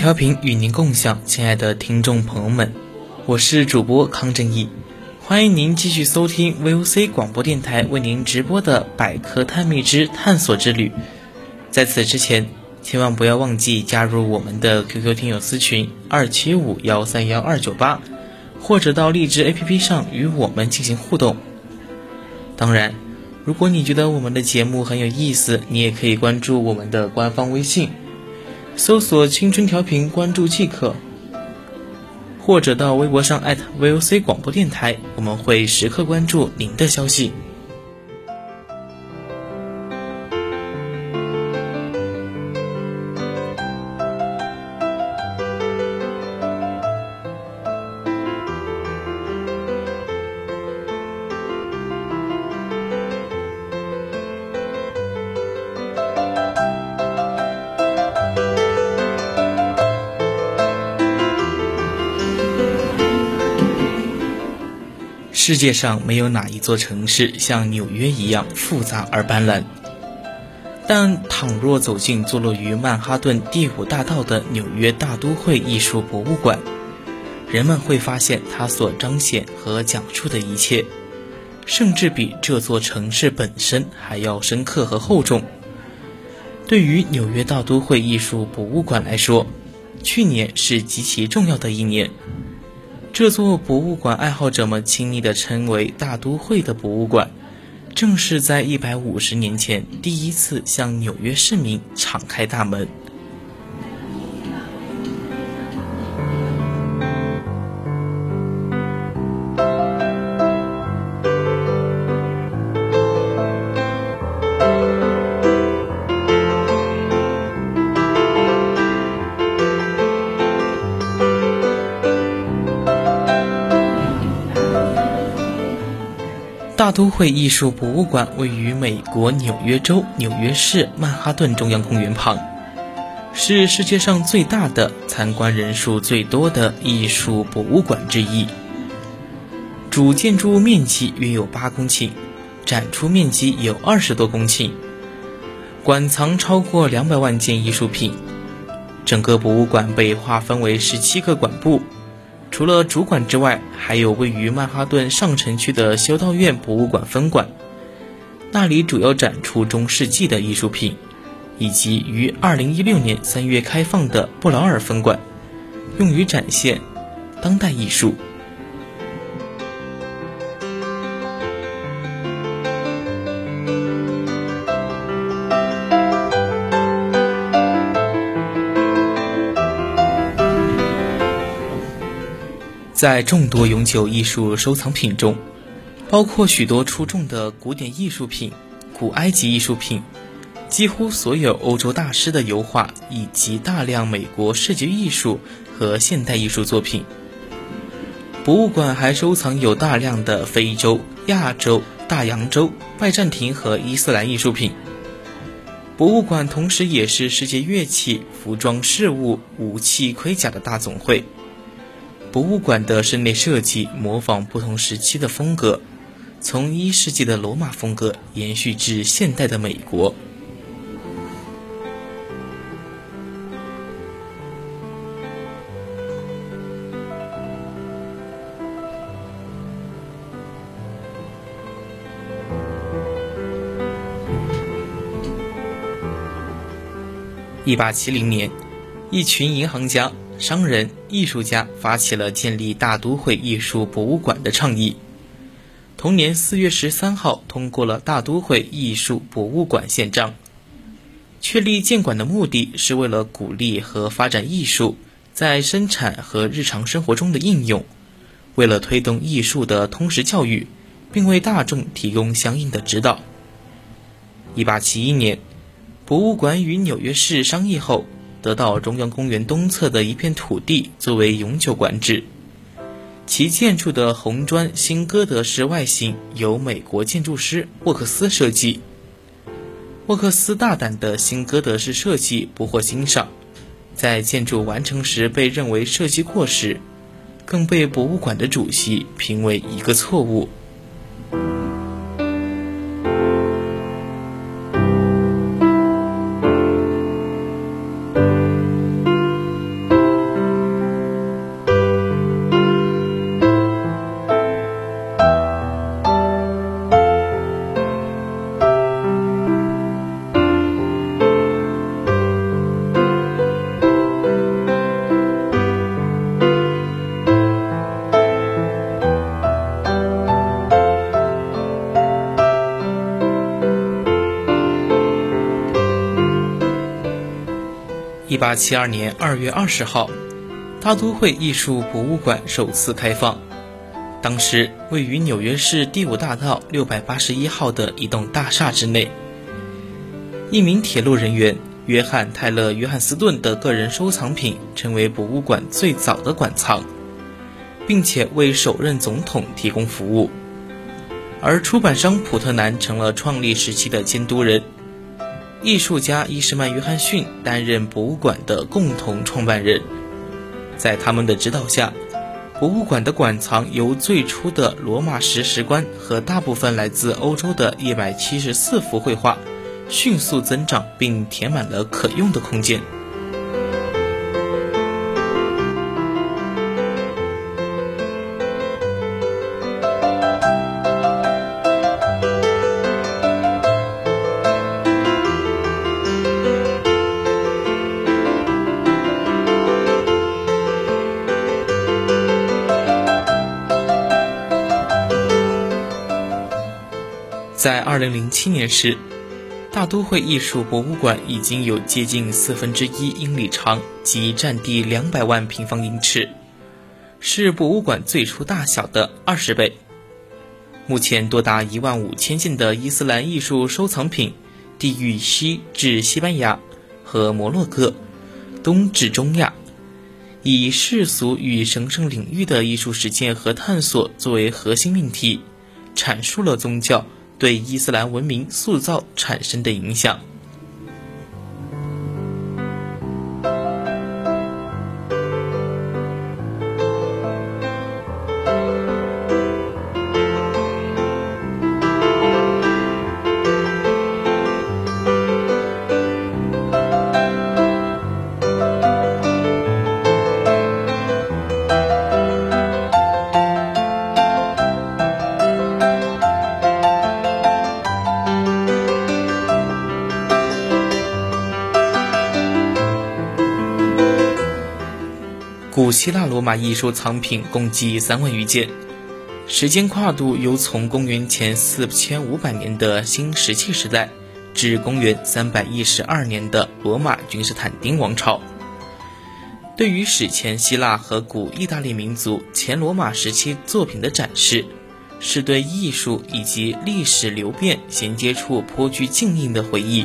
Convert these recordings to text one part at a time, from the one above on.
调频与您共享，亲爱的听众朋友们，我是主播康正义，欢迎您继续收听 VOC 广播电台为您直播的《百科探秘之探索之旅》。在此之前，千万不要忘记加入我们的 QQ 听友私群二七五幺三幺二九八，或者到荔枝 APP 上与我们进行互动。当然，如果你觉得我们的节目很有意思，你也可以关注我们的官方微信。搜索“青春调频”，关注即可，或者到微博上艾特 @VOC 广播电台，我们会时刻关注您的消息。世界上没有哪一座城市像纽约一样复杂而斑斓，但倘若走进坐落于曼哈顿第五大道的纽约大都会艺术博物馆，人们会发现它所彰显和讲述的一切，甚至比这座城市本身还要深刻和厚重。对于纽约大都会艺术博物馆来说，去年是极其重要的一年。这座博物馆，爱好者们亲昵地称为“大都会”的博物馆，正是在一百五十年前第一次向纽约市民敞开大门。大都会艺术博物馆位于美国纽约州纽约市曼哈顿中央公园旁，是世界上最大的、参观人数最多的艺术博物馆之一。主建筑物面积约有八公顷，展出面积有二十多公顷，馆藏超过两百万件艺术品。整个博物馆被划分为十七个馆部。除了主馆之外，还有位于曼哈顿上城区的修道院博物馆分馆，那里主要展出中世纪的艺术品，以及于2016年3月开放的布劳尔分馆，用于展现当代艺术。在众多永久艺术收藏品中，包括许多出众的古典艺术品、古埃及艺术品，几乎所有欧洲大师的油画，以及大量美国视觉艺术和现代艺术作品。博物馆还收藏有大量的非洲、亚洲、大洋洲、拜占庭和伊斯兰艺术品。博物馆同时也是世界乐器、服装、饰物、武器、盔甲的大总会。博物馆的室内设计模仿不同时期的风格从一世纪的罗马风格延续至现代的美国。一八七零年一群银行家商人、艺术家发起了建立大都会艺术博物馆的倡议。同年四月十三号，通过了大都会艺术博物馆宪章。确立建馆的目的是为了鼓励和发展艺术在生产和日常生活中的应用，为了推动艺术的通识教育，并为大众提供相应的指导。一八七一年，博物馆与纽约市商议后，得到中央公园东侧的一片土地作为永久管制。其建筑的红砖新哥德式外形由美国建筑师沃克斯设计。沃克斯大胆的新哥德式设计不获欣赏，在建筑完成时被认为设计过时，更被博物馆的主席评为一个错误。八七二年二月二十号，大都会艺术博物馆首次开放。当时位于纽约市第五大道六百八十一号的一栋大厦之内。一名铁路人员约翰·泰勒·约翰斯顿的个人收藏品成为博物馆最早的馆藏，并且为首任总统提供服务。而出版商普特南成了创立时期的监督人。艺术家伊什曼·约翰逊担任博物馆的共同创办人，在他们的指导下，博物馆的馆藏由最初的罗马石石棺和大部分来自欧洲的一百七十四幅绘画，迅速增长并填满了可用的空间。在二零零七年时，大都会艺术博物馆已经有接近四分之一英里长及占地两百万平方英尺，是博物馆最初大小的二十倍。目前多达一万五千件的伊斯兰艺术收藏品，地域西至西班牙和摩洛哥，东至中亚，以世俗与神圣领域的艺术实践和探索作为核心命题，阐述了宗教。对伊斯兰文明塑造产生的影响。古希腊罗马艺术藏品共计三万余件，时间跨度由从公元前四千五百年的新石器时代，至公元三百一十二年的罗马君士坦丁王朝。对于史前希腊和古意大利民族前罗马时期作品的展示，是对艺术以及历史流变衔接处颇具敬意的回忆。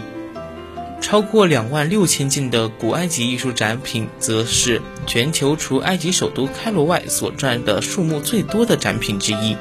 超过两万六千件的古埃及艺术展品，则是全球除埃及首都开罗外所占的数目最多的展品之一。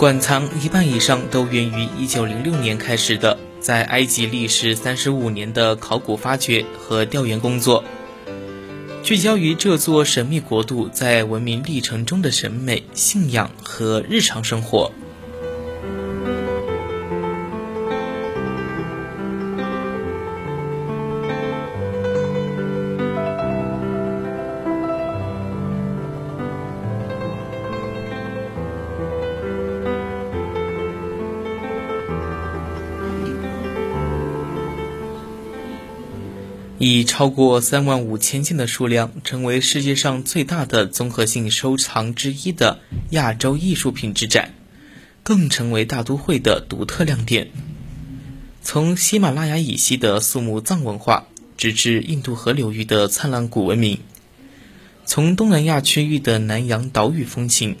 馆藏一半以上都源于1906年开始的在埃及历时35年的考古发掘和调研工作。聚焦于这座神秘国度在文明历程中的审美、信仰和日常生活。以超过三万五千件的数量，成为世界上最大的综合性收藏之一的亚洲艺术品之展，更成为大都会的独特亮点。从喜马拉雅以西的肃穆藏文化，直至印度河流域的灿烂古文明；从东南亚区域的南洋岛屿风情，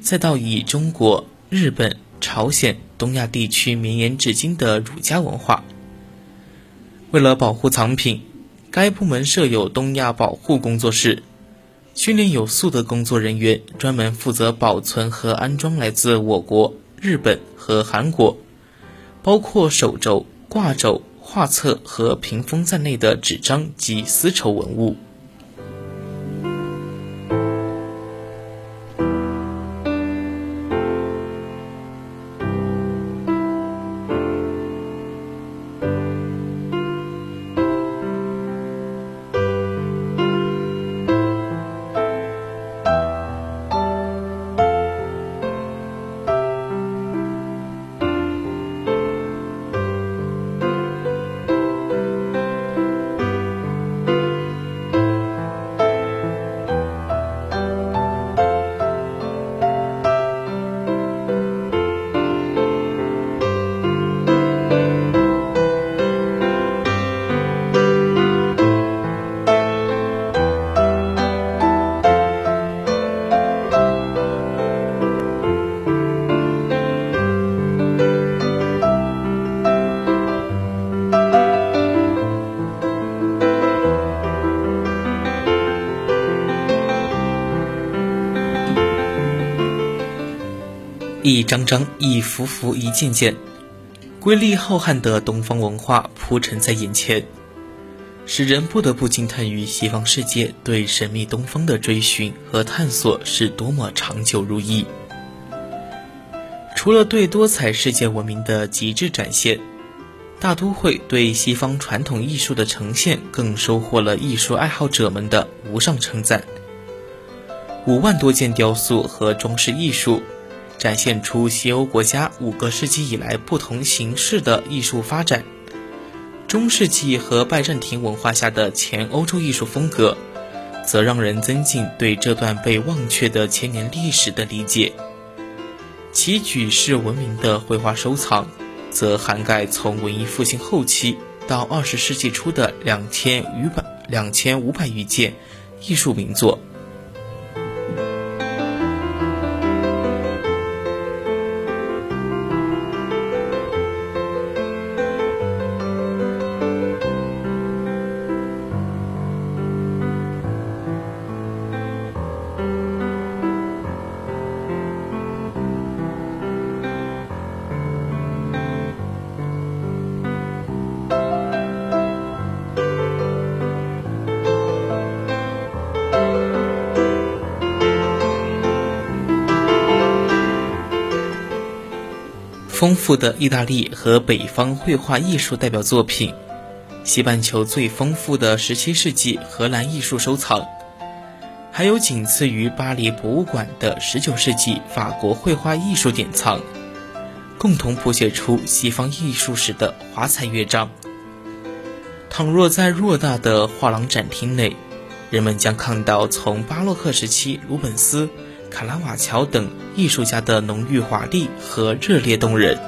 再到以中国、日本、朝鲜、东亚地区绵延至今的儒家文化。为了保护藏品，该部门设有东亚保护工作室，训练有素的工作人员，专门负责保存和安装来自我国、日本和韩国，包括手轴、挂轴、画册和屏风在内的纸张及丝绸文物。一张张、一幅幅、一件件，瑰丽浩瀚的东方文化铺陈在眼前，使人不得不惊叹于西方世界对神秘东方的追寻和探索是多么长久如一。除了对多彩世界文明的极致展现，大都会对西方传统艺术的呈现更收获了艺术爱好者们的无上称赞。五万多件雕塑和装饰艺术。展现出西欧国家五个世纪以来不同形式的艺术发展，中世纪和拜占庭文化下的前欧洲艺术风格，则让人增进对这段被忘却的千年历史的理解。其举世闻名的绘画收藏，则涵盖从文艺复兴后期到二十世纪初的两千余百两千五百余件艺术名作。丰富的意大利和北方绘画艺术代表作品，西半球最丰富的17世纪荷兰艺术收藏，还有仅次于巴黎博物馆的19世纪法国绘画艺术典藏，共同谱写出西方艺术史的华彩乐章。倘若在偌大的画廊展厅内，人们将看到从巴洛克时期鲁本斯。卡拉瓦乔等艺术家的浓郁华丽和热烈动人。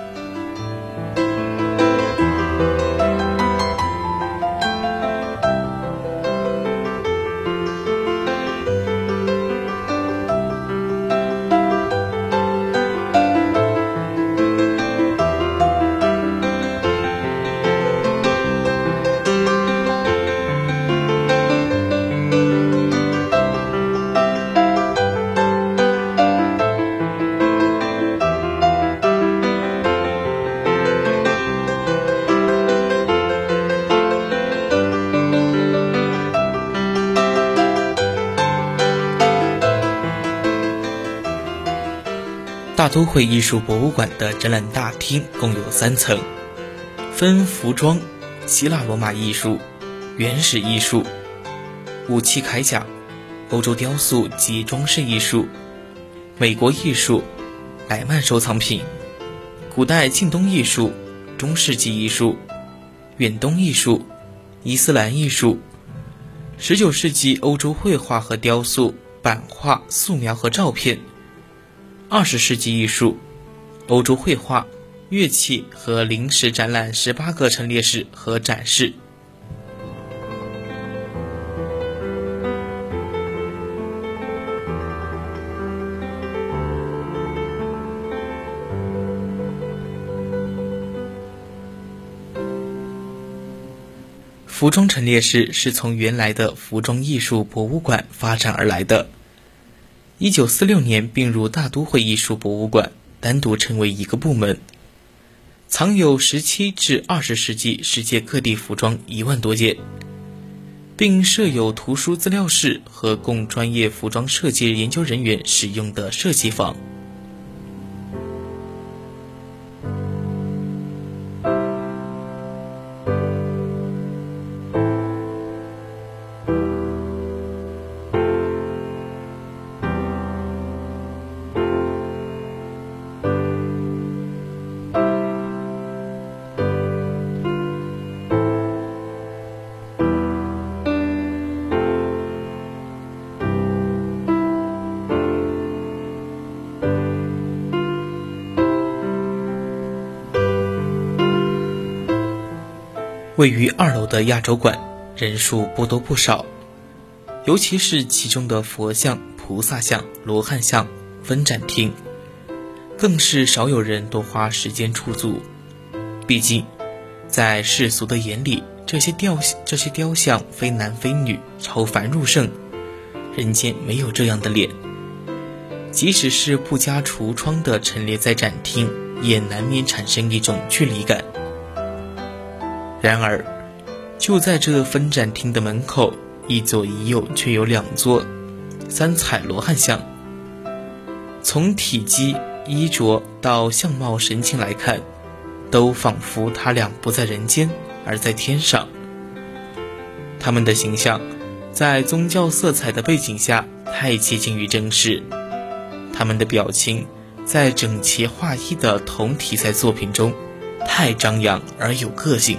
都会艺术博物馆的展览大厅共有三层，分服装、希腊罗马艺术、原始艺术、武器铠甲、欧洲雕塑及装饰艺术、美国艺术、莱曼收藏品、古代近东艺术、中世纪艺术、远东艺术、伊斯兰艺术、十九世纪欧洲绘画和雕塑、版画、素描和照片。二十世纪艺术、欧洲绘画、乐器和临时展览十八个陈列室和展示。服装陈列室是从原来的服装艺术博物馆发展而来的。一九四六年并入大都会艺术博物馆，单独成为一个部门，藏有十七至二十世纪世界各地服装一万多件，并设有图书资料室和供专业服装设计研究人员使用的设计坊。位于二楼的亚洲馆人数不多不少，尤其是其中的佛像、菩萨像、罗汉像分展厅，更是少有人多花时间出租。毕竟，在世俗的眼里，这些雕这些雕像非男非女，超凡入圣，人间没有这样的脸。即使是不加橱窗的陈列在展厅，也难免产生一种距离感。然而，就在这分展厅的门口，一左一右却有两座三彩罗汉像。从体积、衣着到相貌神情来看，都仿佛他俩不在人间，而在天上。他们的形象，在宗教色彩的背景下，太接近于真实。他们的表情，在整齐划一的同题材作品中，太张扬而有个性。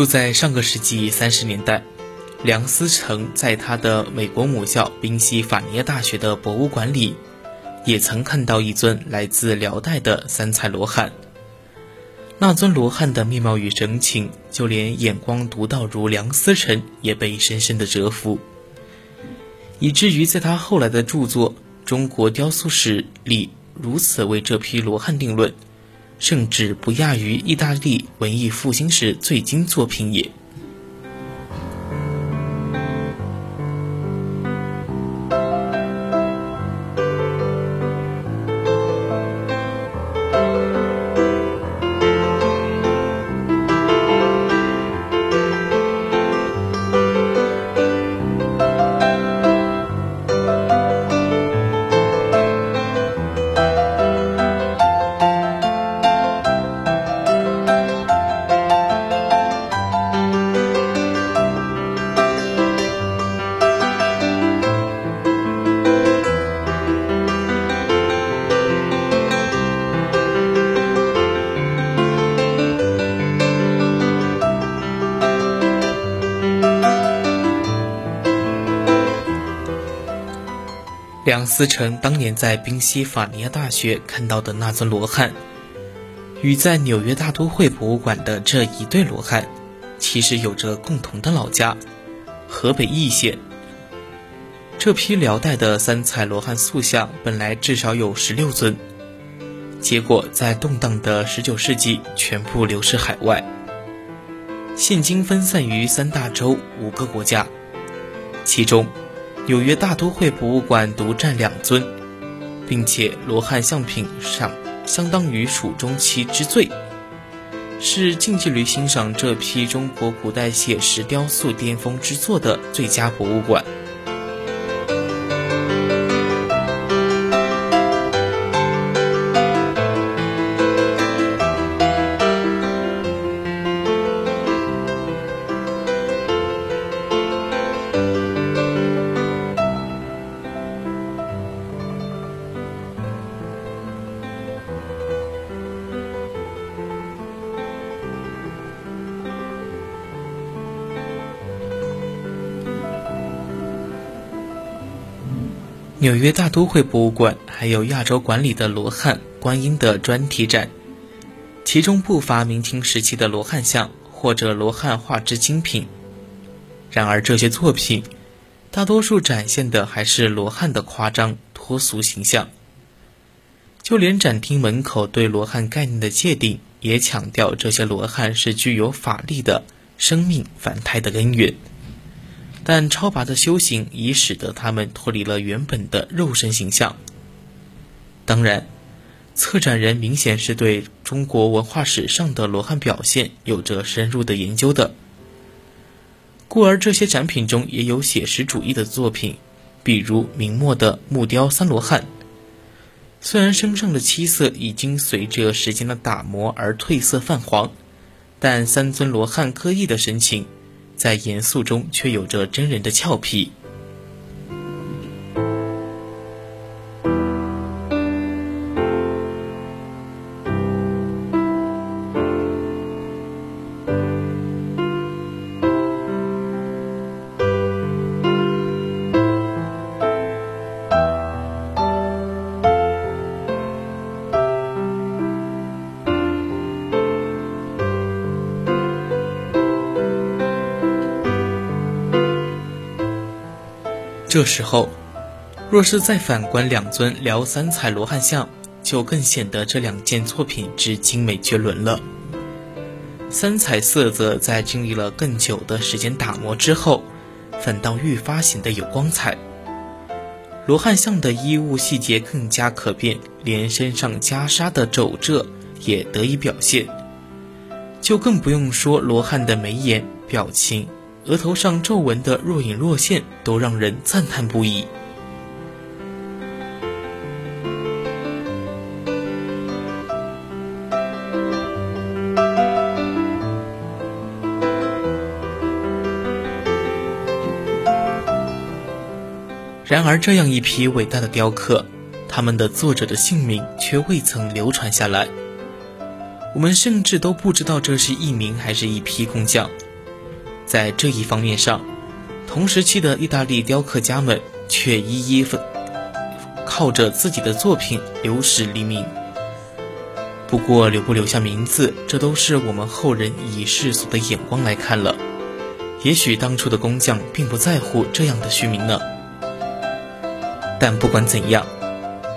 就在上个世纪三十年代，梁思成在他的美国母校宾夕法尼亚大学的博物馆里，也曾看到一尊来自辽代的三彩罗汉。那尊罗汉的面貌与神情，就连眼光独到如梁思成也被深深的折服，以至于在他后来的著作《中国雕塑史》里，如此为这批罗汉定论。甚至不亚于意大利文艺复兴时最精作品也。梁思成当年在宾夕法尼亚大学看到的那尊罗汉，与在纽约大都会博物馆的这一对罗汉，其实有着共同的老家——河北易县。这批辽代的三彩罗汉塑像本来至少有十六尊，结果在动荡的十九世纪全部流失海外，现今分散于三大洲五个国家，其中纽约大都会博物馆独占两尊，并且罗汉像品上相当于蜀中期之最，是近距离欣赏这批中国古代写实雕塑巅峰之作的最佳博物馆。纽约大都会博物馆还有亚洲馆里的罗汉、观音的专题展，其中不乏明清时期的罗汉像或者罗汉画之精品。然而，这些作品大多数展现的还是罗汉的夸张脱俗形象。就连展厅门口对罗汉概念的界定，也强调这些罗汉是具有法力的生命凡胎的根源。但超拔的修行已使得他们脱离了原本的肉身形象。当然，策展人明显是对中国文化史上的罗汉表现有着深入的研究的，故而这些展品中也有写实主义的作品，比如明末的木雕三罗汉。虽然身上的漆色已经随着时间的打磨而褪色泛黄，但三尊罗汉各异的神情。在严肃中，却有着真人的俏皮。这时候，若是再反观两尊辽三彩罗汉像，就更显得这两件作品之精美绝伦了。三彩色泽在经历了更久的时间打磨之后，反倒愈发显得有光彩。罗汉像的衣物细节更加可辨，连身上袈裟的皱褶也得以表现。就更不用说罗汉的眉眼表情。额头上皱纹的若隐若现，都让人赞叹不已。然而，这样一批伟大的雕刻，他们的作者的姓名却未曾流传下来。我们甚至都不知道这是一名还是一批工匠。在这一方面上，同时期的意大利雕刻家们却一一分靠着自己的作品留史黎明。不过留不留下名字，这都是我们后人以世俗的眼光来看了。也许当初的工匠并不在乎这样的虚名呢。但不管怎样，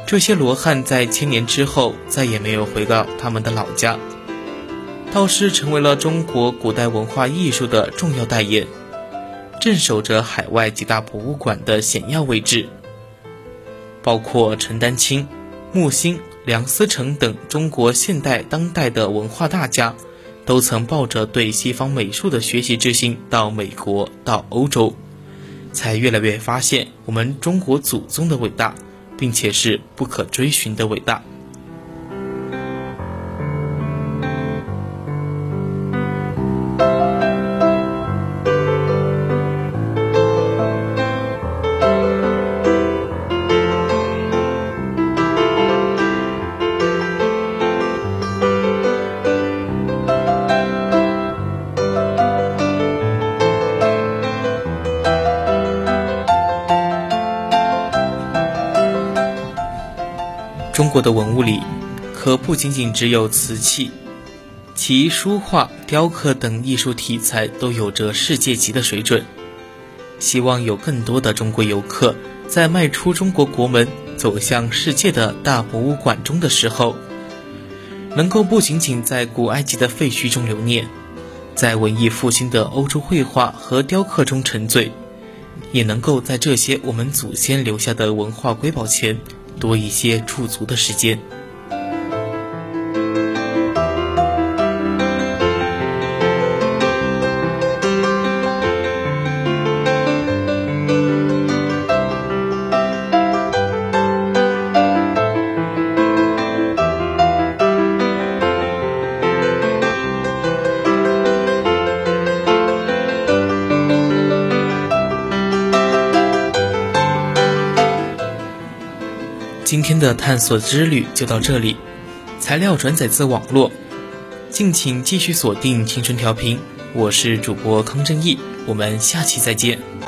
这些罗汉在千年之后再也没有回到他们的老家。倒是成为了中国古代文化艺术的重要代言，镇守着海外几大博物馆的显要位置。包括陈丹青、木心、梁思成等中国现代当代的文化大家，都曾抱着对西方美术的学习之心到美国、到欧洲，才越来越发现我们中国祖宗的伟大，并且是不可追寻的伟大。国的文物里，可不仅仅只有瓷器，其书画、雕刻等艺术题材都有着世界级的水准。希望有更多的中国游客在迈出中国国门、走向世界的大博物馆中的时候，能够不仅仅在古埃及的废墟中留念，在文艺复兴的欧洲绘画和雕刻中沉醉，也能够在这些我们祖先留下的文化瑰宝前多一些驻足的时间。的探索之旅就到这里，材料转载自网络，敬请继续锁定青春调频，我是主播康正义，我们下期再见。